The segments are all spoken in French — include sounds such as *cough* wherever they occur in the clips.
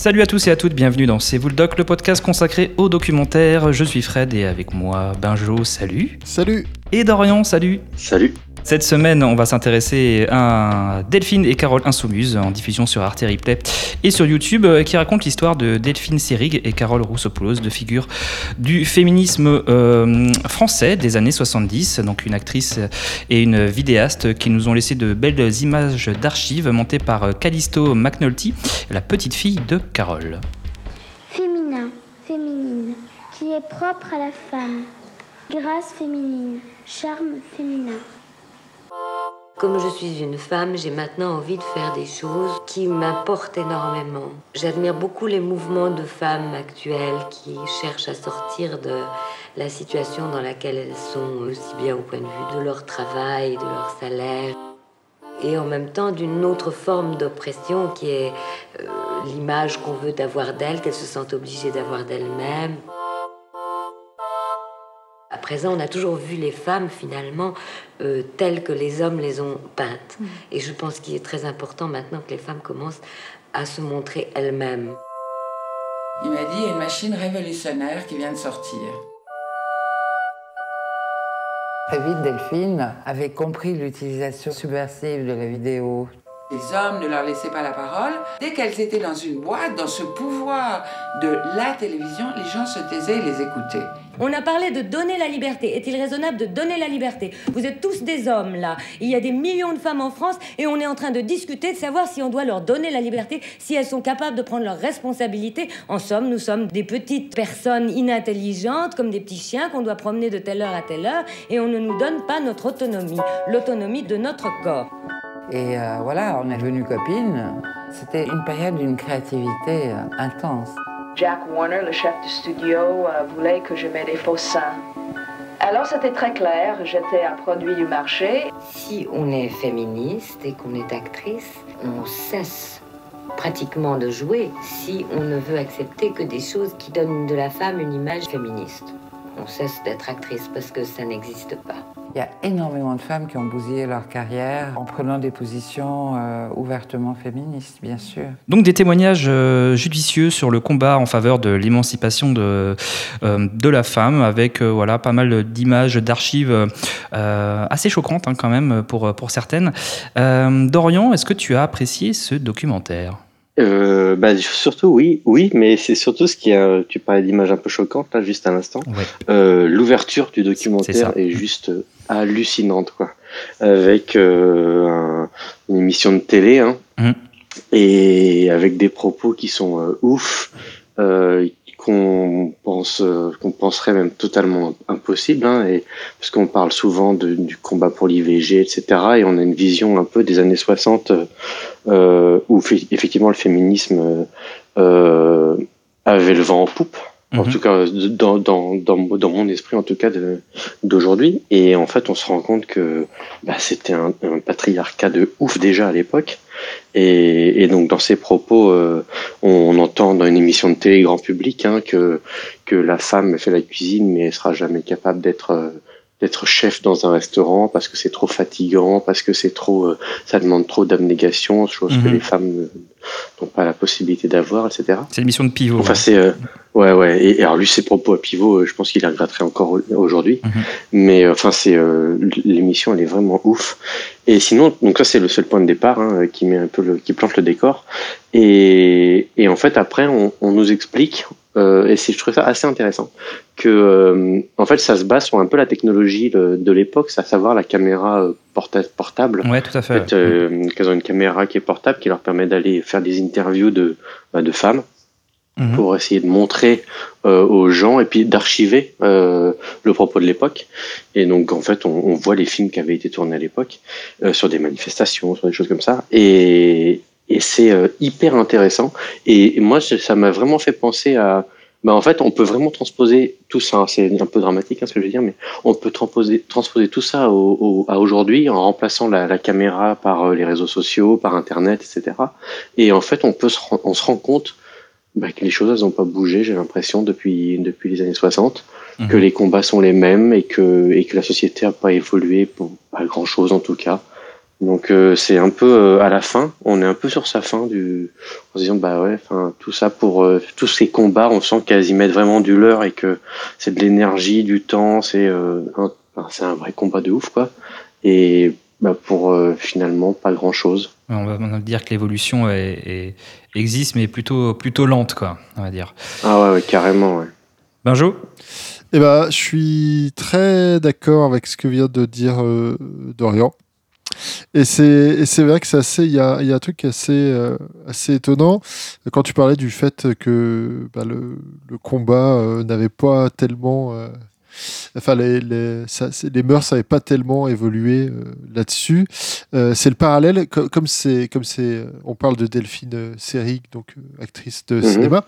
Salut à tous et à toutes, bienvenue dans C'est vous le doc, le podcast consacré au documentaire. Je suis Fred et avec moi Benjo, salut. Salut. Et Dorian, salut. Salut. Cette semaine, on va s'intéresser à Delphine et Carole Insoumuse en diffusion sur Arte Replay et sur YouTube euh, qui raconte l'histoire de Delphine Seyrig et Carole Roussopoulos, deux figures du féminisme euh, français des années 70, donc une actrice et une vidéaste qui nous ont laissé de belles images d'archives montées par Callisto McNulty, la petite fille de Carole. Féminin, féminine, qui est propre à la femme. Grâce féminine, charme féminin. Comme je suis une femme, j'ai maintenant envie de faire des choses qui m'importent énormément. J'admire beaucoup les mouvements de femmes actuelles qui cherchent à sortir de la situation dans laquelle elles sont, aussi bien au point de vue de leur travail, de leur salaire, et en même temps d'une autre forme d'oppression qui est euh, l'image qu'on veut d'avoir d'elles, qu'elles se sentent obligées d'avoir d'elles-mêmes. À présent, on a toujours vu les femmes finalement euh, telles que les hommes les ont peintes. Mm. Et je pense qu'il est très important maintenant que les femmes commencent à se montrer elles-mêmes. Il m'a dit, il y a une machine révolutionnaire qui vient de sortir. Très vite, Delphine avait compris l'utilisation subversive de la vidéo. Les hommes ne leur laissaient pas la parole. Dès qu'elles étaient dans une boîte, dans ce pouvoir de la télévision, les gens se taisaient et les écoutaient. On a parlé de donner la liberté. Est-il raisonnable de donner la liberté? Vous êtes tous des hommes là. Il y a des millions de femmes en France et on est en train de discuter de savoir si on doit leur donner la liberté, si elles sont capables de prendre leurs responsabilités. En somme, nous sommes des petites personnes inintelligentes, comme des petits chiens qu'on doit promener de telle heure à telle heure et on ne nous donne pas notre autonomie, l'autonomie de notre corps. Et euh, voilà, on est devenues copines. C'était une période d'une créativité euh, intense. Jack Warner, le chef du studio, euh, voulait que je mette des faux seins. Alors c'était très clair, j'étais un produit du marché. Si on est féministe et qu'on est actrice, on cesse pratiquement de jouer si on ne veut accepter que des choses qui donnent de la femme une image féministe. On cesse d'être actrice parce que ça n'existe pas. Il y a énormément de femmes qui ont bousillé leur carrière en prenant des positions euh, ouvertement féministes, bien sûr. Donc des témoignages euh, judicieux sur le combat en faveur de l'émancipation de, euh, de la femme, avec voilà, pas mal d'images, d'archives assez choquantes hein, quand même pour, pour certaines. Dorian, est-ce que tu as apprécié ce documentaire? Euh, bah, surtout oui, oui, mais c'est surtout ce qui a. Tu parlais d'images un peu choquantes là, juste à l'instant. Ouais. Euh, L'ouverture du documentaire est, juste euh, hallucinante, quoi. Avec euh, un- une émission de télé, hein, Mhm. et avec des propos qui sont euh, ouf, euh, qu'on pense, euh, qu'on penserait même totalement impossible, hein, et parce qu'on parle souvent du combat pour l'IVG, etc. Et on a une vision un peu des années 60 euh, où effectivement le féminisme euh, avait le vent en poupe. En Mhm. tout cas, dans, dans, dans, dans mon esprit, en tout cas, d'aujourd'hui. Et en fait, on se rend compte que bah, c'était un, un patriarcat de ouf déjà à l'époque. Et, et donc, dans ces propos, euh, on, on entend dans une émission de télé grand public hein, que, que la femme fait la cuisine, mais elle sera jamais capable d'être euh, d'être chef dans un restaurant parce que c'est trop fatigant, parce que c'est trop, euh, ça demande trop d'abnégation, chose que Mhm. les femmes n'ont pas la possibilité d'avoir, etc. C'est l'émission de Pivot. Enfin, ouais. c'est euh, ouais, ouais. Et, et alors lui, ses propos à pivot, euh, je pense qu'il les regretterait encore au- aujourd'hui. Mhm. Mais euh, enfin, c'est euh, l'émission, elle est vraiment ouf. Et sinon, donc ça, c'est le seul point de départ hein, qui met un peu le, qui plante le décor. Et, et en fait, après, on, on nous explique. Euh, et c'est, je trouve ça assez intéressant que euh, en fait ça se base sur un peu la technologie de, de l'époque, à savoir la caméra euh, porta- portable. Ouais, tout à En fait. fait, euh, qu'elles ont une caméra qui est portable qui leur permet d'aller faire des interviews de, bah, de femmes Mhm. pour essayer de montrer euh, aux gens et puis d'archiver euh, le propos de l'époque. Et donc en fait, on, on voit les films qui avaient été tournés à l'époque euh, sur des manifestations, sur des choses comme ça. Et, et c'est euh, hyper intéressant. Et, et moi, ça m'a vraiment fait penser à bah en fait, on peut vraiment transposer tout ça. C'est un peu dramatique hein, ce que je veux dire, mais on peut transposer, transposer tout ça au, au- à aujourd'hui en remplaçant la, la caméra par euh, les réseaux sociaux, par Internet, etc. Et en fait, on peut se, on se rend compte bah, que les choses elles n'ont pas bougé, j'ai l'impression, depuis, depuis les années 60, Mhm. que les combats sont les mêmes et que, et que la société n'a pas évolué pour pas grand chose en tout cas. Donc euh, c'est un peu euh, à la fin, on est un peu sur sa fin du, en se disant bah ouais, enfin tout ça pour euh, tous ces combats, on sent qu'elles y mettent vraiment du leur et que c'est de l'énergie, du temps, c'est un, c'est un vrai combat de ouf quoi. Et bah, pour finalement pas grand chose. On va dire que l'évolution est, existe mais plutôt plutôt lente quoi, on va dire. Ah ouais, ouais carrément ouais. Benjo? Eh ben, je suis très d'accord avec ce que vient de dire Dorian. Et c'est vrai que c'est assez, il y a, y a, un truc assez, euh, assez étonnant. Quand tu parlais du fait que bah, le, combat euh, n'avait pas tellement euh, enfin les, les, ça, les mœurs n'avaient pas tellement évolué là-dessus. c'est le parallèle, comme c'est, comme c'est, on parle de Delphine Seyrig, donc actrice de mhm. cinéma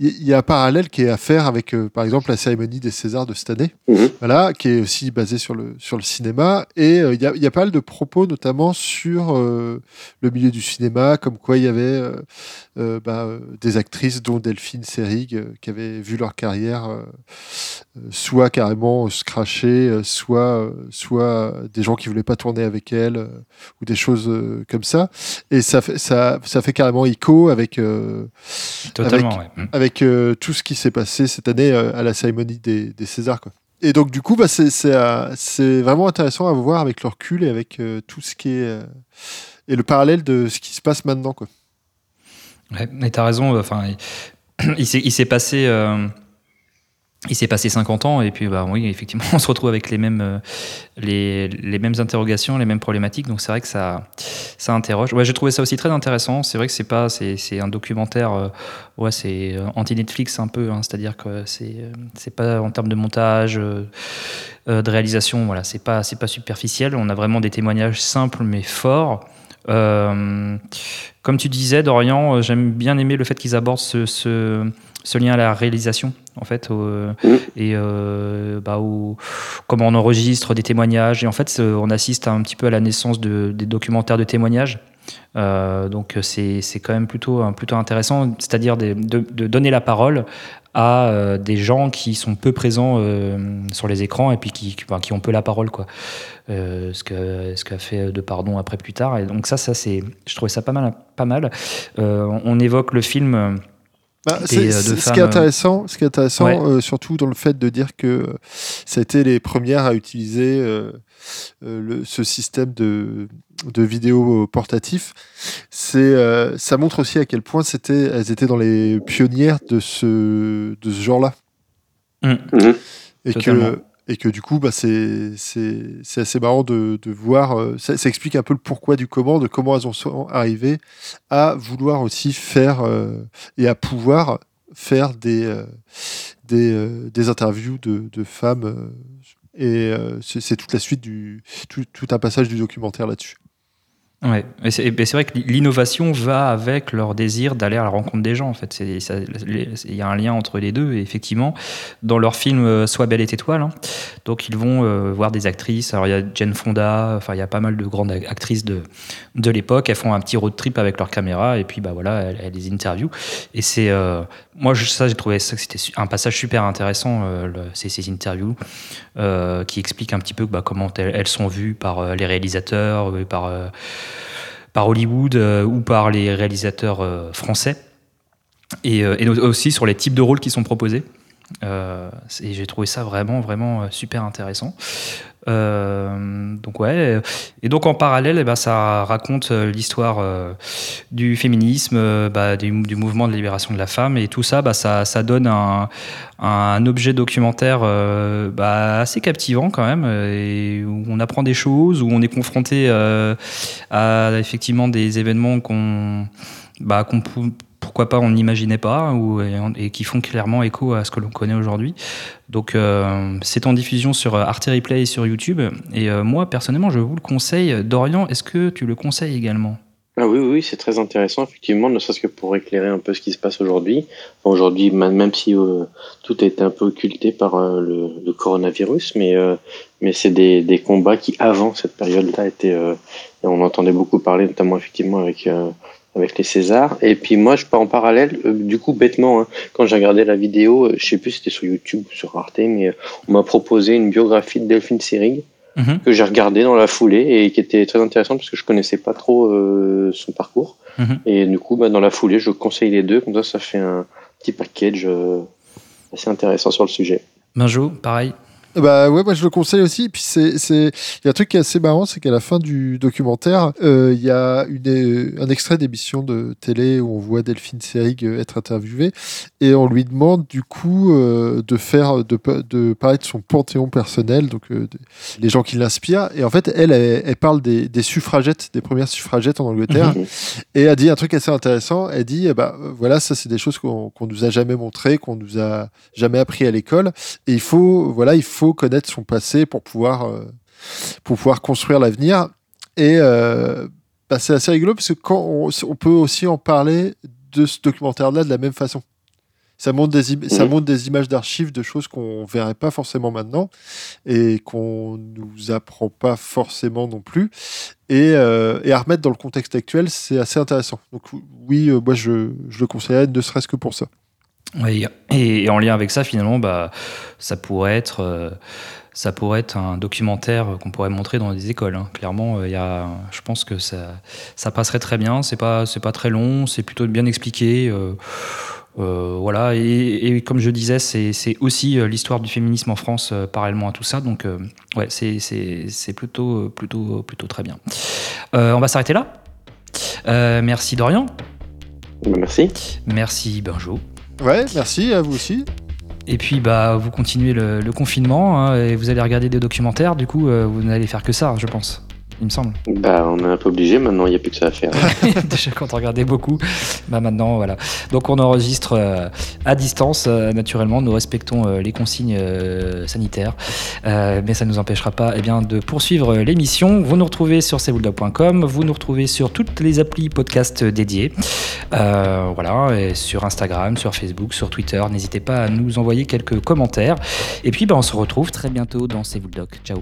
il y a un parallèle qui est à faire avec, euh, par exemple, la cérémonie des Césars de cette année, mhm. voilà, qui est aussi basée sur le, sur le cinéma. Et euh, il y, a, y, a, pas mal de propos, notamment sur euh, le milieu du cinéma, comme quoi il y avait bah, des actrices, dont Delphine Seyrig, qui avaient vu leur carrière soit carrément se cracher, soit, soit des gens qui voulaient pas tourner avec elle, ou des choses comme ça. Et ça fait, ça, ça fait carrément écho avec, avec, avec euh, tout ce qui s'est passé cette année euh, à la cérémonie des, des Césars. Quoi. Et donc, du coup, bah, euh, c'est vraiment intéressant à voir avec le recul et avec tout ce qui est. et le parallèle de ce qui se passe maintenant. Quoi. Ouais, mais t'as raison. Enfin, il, *clears throat* il s'est passé il s'est passé 50 ans et puis bah oui effectivement *laughs* on se retrouve avec les mêmes euh, les, les, mêmes interrogations les mêmes problématiques. Donc c'est vrai que ça ça interroge. Ouais j'ai trouvé ça aussi très intéressant. C'est vrai que c'est pas c'est, un documentaire euh, ouais c'est euh, anti Netflix un peu hein, c'est-à-dire que c'est c'est pas en termes de montage de réalisation voilà. C'est pas c'est pas superficiel. On a vraiment des témoignages simples mais forts comme tu disais Dorian j'aime bien aimer le fait qu'ils abordent ce, ce ce lien à la réalisation en fait mmh. et euh, bah, comment on enregistre des témoignages et en fait on assiste un petit peu à la naissance de, des documentaires de témoignages euh, donc c'est quand même plutôt plutôt intéressant c'est-à-dire de, donner la parole à euh, des gens qui sont peu présents sur les écrans et puis qui, qui, ont peu la parole quoi. Ce que ce qu'a fait de pardon après plus tard. Et donc ça ça je trouvais ça pas mal pas mal. On évoque le film bah, euh, ce qui est intéressant, ce qui est intéressant euh, surtout dans le fait de dire que euh, ça a été les premières à utiliser le, ce système de, de vidéo portatif, c'est ça montre aussi à quel point c'était, elles étaient dans les pionnières de ce, de ce genre-là. Mmh. Mmh. Et que et que du coup, bah, c'est assez marrant de, de voir. Euh, ça, explique un peu le pourquoi du comment, de comment elles en sont arrivées à vouloir aussi faire euh, et à pouvoir faire des, euh, des, des, interviews de, de femmes. et c'est toute la suite du. Tout, tout, un passage du documentaire là-dessus. Ouais, c'est vrai que l'innovation va avec leur désir d'aller à la rencontre des gens. En fait, il y a un lien entre les deux. Et effectivement, dans leur film euh, Sois belle et étoile, hein, donc ils vont euh, voir des actrices. Alors il y a Jane Fonda, enfin il y a pas mal de grandes actrices de de l'époque. Elles font un petit road trip avec leur caméra et puis bah voilà, elles, les interviewent. Et c'est euh, moi ça j'ai trouvé ça que c'était un passage super intéressant ces, ces interviews qui expliquent un petit peu bah, comment elles, sont vues par les réalisateurs, par par Hollywood euh, ou par les réalisateurs euh, français. Euh, et, aussi sur les types de rôles qui sont proposés. Et j'ai trouvé ça vraiment, vraiment super intéressant. Euh, donc ouais, et donc en parallèle, eh ben, ça raconte l'histoire du féminisme, bah, du, mouvement de libération de la femme, et tout ça, bah, ça, ça donne un, objet documentaire euh, bah, assez captivant quand même, et où on apprend des choses, où on est confronté euh, à effectivement des événements qu'on bah, qu'on pourquoi pas on n'imaginait pas ou, et, qui font clairement écho à ce que l'on connaît aujourd'hui. Donc euh, c'est en diffusion sur Arte Replay et sur YouTube. Et moi personnellement je vous le conseille. Dorian, est-ce que tu le conseilles également? Ah oui, oui, c'est très intéressant, effectivement, ne serait-ce que pour éclairer un peu ce qui se passe aujourd'hui. aujourd'hui, même si euh, tout été un peu occulté par euh, le, coronavirus, mais, euh, mais c'est des, des combats qui, avant cette période-là, étaient. on entendait beaucoup parler, notamment, effectivement, avec, avec les Césars. Et puis, moi, je pars en parallèle, du coup, bêtement, hein, quand j'ai regardé la vidéo, je sais plus si c'était sur YouTube ou sur Arte, mais on m'a proposé une biographie de Delphine Seyrig Mhm. que j'ai regardé dans la foulée et qui était très intéressant parce que je connaissais pas trop euh, son parcours. Mhm. Et du coup, bah, dans la foulée, je conseille les deux. Comme ça, ça fait un petit package euh, assez intéressant sur le sujet. Benjo, pareil. Bah ouais, moi je le conseille aussi. Puis c'est, c'est, il y a un truc qui est assez marrant, c'est qu'à la fin du documentaire, euh, il y a une, euh, un extrait d'émission de télé où on voit Delphine Seyrig euh, être interviewée et on lui demande du coup euh, de faire, de, de parler de son panthéon personnel, donc euh, de- les gens qui l'inspirent. Et en fait, elle, elle, elle parle des, des suffragettes, des premières suffragettes en Angleterre. Mhm. Et elle dit un truc assez intéressant. Elle dit, eh euh, voilà, ça c'est des choses qu'on qu'on nous a jamais montrées, qu'on nous a jamais appris à l'école. Et il faut, voilà, il faut connaître son passé pour pouvoir, euh, pour pouvoir construire l'avenir. Et euh, bah, c'est assez rigolo parce que quand on, on peut aussi en parler de ce documentaire-là de la même façon. Ça montre des, ça Mhm. montre des images d'archives de choses qu'on verrait pas forcément maintenant et qu'on nous apprend pas forcément non plus. Et, euh, et à remettre dans le contexte actuel, c'est assez intéressant. Donc oui, moi je, je le conseillerais, ne serait-ce que pour ça. Et, et en lien avec ça, finalement, bah, ça pourrait être, euh, ça pourrait être un documentaire qu'on pourrait montrer dans des écoles. hein. Clairement, euh, y a, je pense que ça, ça passerait très bien. C'est pas, c'est pas très long, c'est plutôt bien expliqué. euh, euh, voilà, et, et comme je disais, c'est aussi l'histoire du féminisme en France parallèlement à tout ça. Donc, ouais, c'est- plutôt, plutôt, plutôt très bien. On va s'arrêter là. Merci Dorian, merci. merci Benjo. Ouais, merci à vous aussi. Et puis bah vous continuez le, confinement hein, et vous allez regarder des documentaires. Du coup, euh, vous n'allez faire que ça, je pense. Il me semble. Bah, on est un peu obligé maintenant, il n'y a plus que ça à faire. *laughs* Déjà quand on regardait beaucoup, bah maintenant voilà. Donc on enregistre euh, à distance, euh, naturellement. Nous respectons euh, les consignes sanitaires, mais ça ne nous empêchera pas eh bien, de poursuivre l'émission. Vous nous retrouvez sur cbulldog.com, vous nous retrouvez sur toutes les applis podcast dédiées, voilà, et sur Instagram, sur Facebook, sur Twitter. N'hésitez pas à nous envoyer quelques commentaires. Et puis bah, on se retrouve très bientôt dans C'est. Ciao.